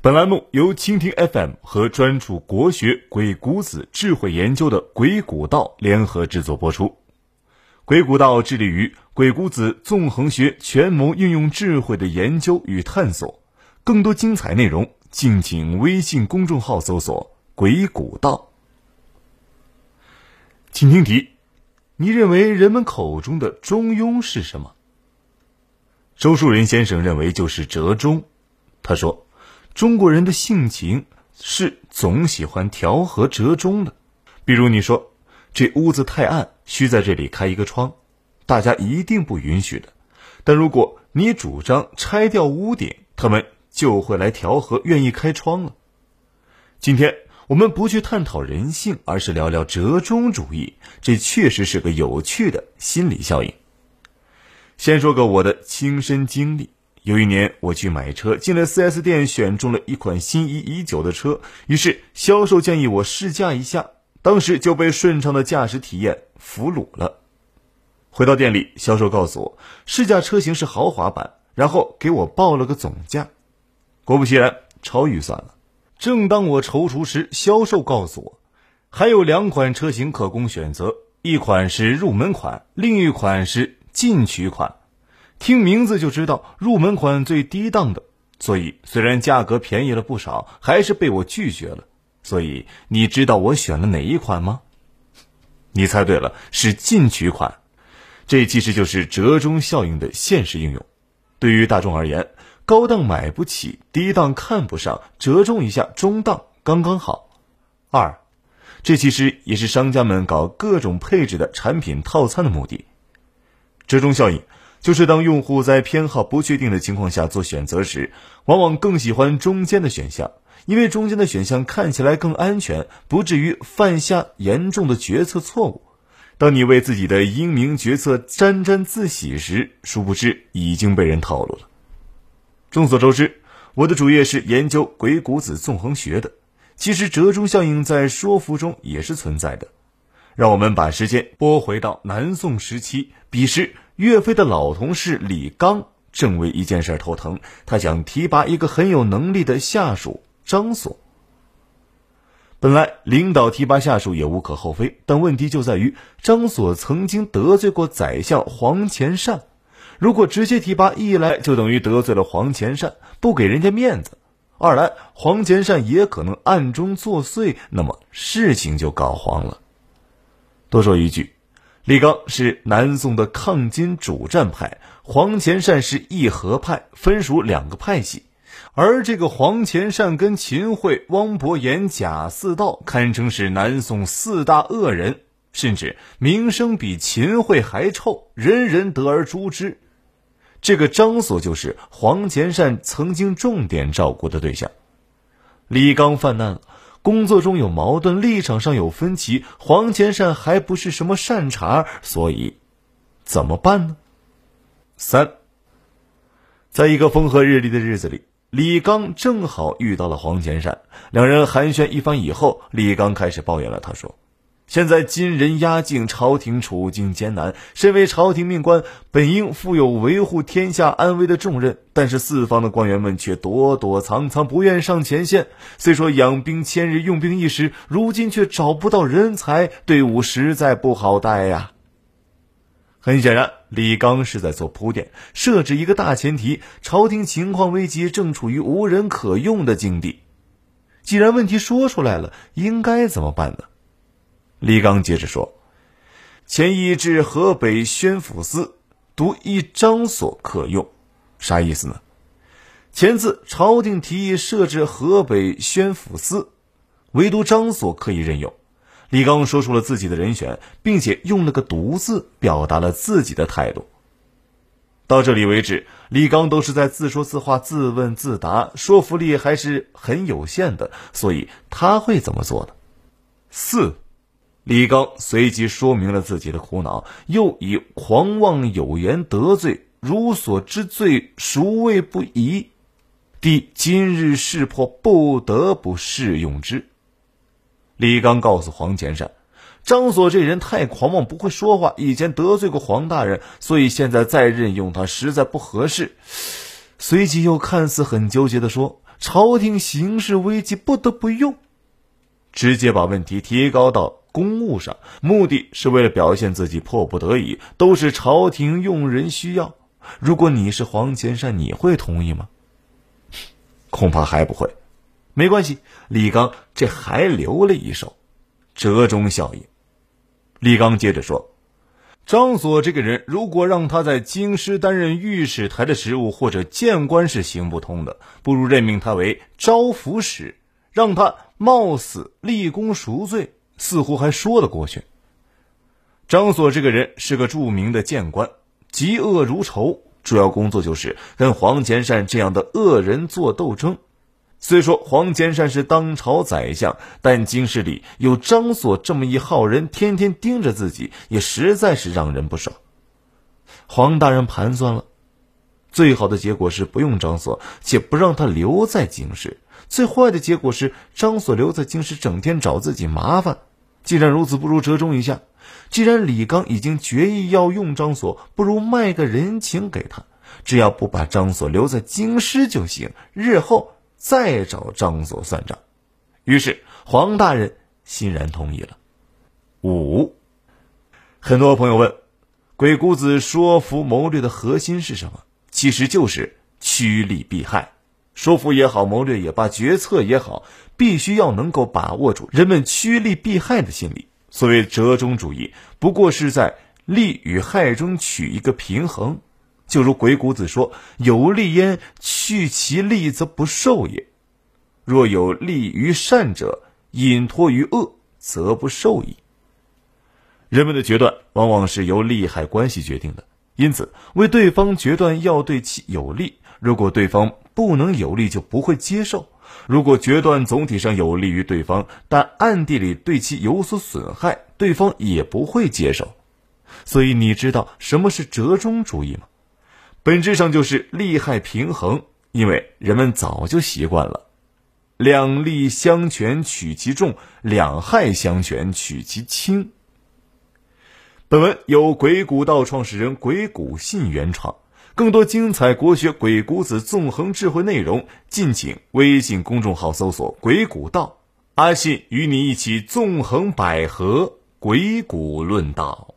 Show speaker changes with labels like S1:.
S1: 本栏目由蜻蜓 FM 和专注国学鬼谷子智慧研究的鬼谷道联合制作播出。鬼谷道致力于鬼谷子纵横学权谋运用智慧的研究与探索。更多精彩内容，敬请微信公众号搜索“鬼谷道”。请听题：你认为人们口中的中庸是什么？周树人先生认为就是折中。他说：“中国人的性情是总喜欢调和折中的。比如你说这屋子太暗，需在这里开一个窗，大家一定不允许的。但如果你主张拆掉屋顶，他们。”就会来调和，愿意开窗了。今天我们不去探讨人性，而是聊聊折中主义。这确实是个有趣的心理效应。先说个我的亲身经历：有一年我去买车，进了 4S 店，选中了一款心仪已久的车，于是销售建议我试驾一下，当时就被顺畅的驾驶体验俘虏了。回到店里，销售告诉我试驾车型是豪华版，然后给我报了个总价。果不其然，超预算了。正当我踌躇时，销售告诉我，还有两款车型可供选择，一款是入门款，另一款是进取款。听名字就知道，入门款最低档的，所以虽然价格便宜了不少，还是被我拒绝了。所以你知道我选了哪一款吗？你猜对了，是进取款。这其实就是折中效应的现实应用。对于大众而言。高档买不起，低档看不上，折中一下，中档刚刚好。二，这其实也是商家们搞各种配置的产品套餐的目的。折中效应就是当用户在偏好不确定的情况下做选择时，往往更喜欢中间的选项，因为中间的选项看起来更安全，不至于犯下严重的决策错误。当你为自己的英明决策沾沾自喜时，殊不知已经被人套路了。众所周知，我的主业是研究鬼谷子纵横学的。其实折中效应在说服中也是存在的。让我们把时间拨回到南宋时期，彼时岳飞的老同事李纲正为一件事头疼，他想提拔一个很有能力的下属张所。本来领导提拔下属也无可厚非，但问题就在于张所曾经得罪过宰相黄潜善。如果直接提拔，一来就等于得罪了黄潜善，不给人家面子；二来黄潜善也可能暗中作祟，那么事情就搞黄了。多说一句，李纲是南宋的抗金主战派，黄潜善是议和派，分属两个派系。而这个黄潜善跟秦桧、汪伯言、贾似道堪称是南宋四大恶人，甚至名声比秦桧还臭，人人得而诛之。这个张所就是黄潜善曾经重点照顾的对象。李刚犯难了，工作中有矛盾，立场上有分歧。黄潜善还不是什么善茬，所以怎么办呢？三，在一个风和日丽的日子里，李刚正好遇到了黄潜善，两人寒暄一番以后，李刚开始抱怨了。他说。现在金人压境，朝廷处境艰难。身为朝廷命官，本应负有维护天下安危的重任，但是四方的官员们却躲躲藏藏，不愿上前线。虽说养兵千日，用兵一时，如今却找不到人才，队伍实在不好带呀。很显然，李刚是在做铺垫，设置一个大前提：朝廷情况危急，正处于无人可用的境地。既然问题说出来了，应该怎么办呢？李刚接着说：“前议至河北宣抚司，独一张所可用，啥意思呢？前次朝廷提议设置河北宣抚司，唯独张所可以任用。李刚说出了自己的人选，并且用了个‘独’字，表达了自己的态度。到这里为止，李刚都是在自说自话、自问自答，说服力还是很有限的。所以他会怎么做呢？四。”李刚随即说明了自己的苦恼，又以狂妄有言得罪如所之罪，孰谓不疑？弟今日事迫，不得不试用之。李刚告诉黄潜善，张所这人太狂妄，不会说话，以前得罪过黄大人，所以现在再任用他实在不合适。随即又看似很纠结的说：“朝廷形势危急，不得不用，直接把问题提高到公务上，目的是为了表现自己迫不得已，都是朝廷用人需要。如果你是黄潜善，你会同意吗？恐怕还不会。没关系，李刚这还留了一手，折中效应。李刚接着说。张所这个人，如果让他在京师担任御史台的职务或者谏官是行不通的，不如任命他为招抚使，让他冒死立功赎罪，似乎还说得过去。张所这个人是个著名的谏官，嫉恶如仇，主要工作就是跟黄潜善这样的恶人做斗争。虽说黄潜善是当朝宰相，但京师里有张所这么一号人，天天盯着自己，也实在是让人不爽。黄大人盘算了，最好的结果是不用张所，且不让他留在京师；最坏的结果是张所留在京师，整天找自己麻烦。既然如此，不如折中一下。既然李刚已经决意要用张所，不如卖个人情给他，只要不把张所留在京师就行。日后。再找张所算账，于是黄大人欣然同意了。五，很多朋友问，鬼谷子说服谋略的核心是什么？其实就是趋利避害。说服也好，谋略也罢，决策也好，必须要能够把握住人们趋利避害的心理。所谓折中主义，不过是在利与害中取一个平衡。就如鬼谷子说：“有利焉，去其利则不受也；若有利于善者，隐托于恶，则不受矣。”人们的决断往往是由利害关系决定的，因此为对方决断要对其有利。如果对方不能有利，就不会接受；如果决断总体上有利于对方，但暗地里对其有所损害，对方也不会接受。所以，你知道什么是折中主义吗？本质上就是利害平衡，因为人们早就习惯了两利相权取其重，两害相权取其轻。本文由鬼谷道创始人鬼谷信原创，更多精彩国学鬼谷子纵横智慧内容，敬请微信公众号搜索“鬼谷道”，阿信与你一起纵横捭阖，鬼谷论道。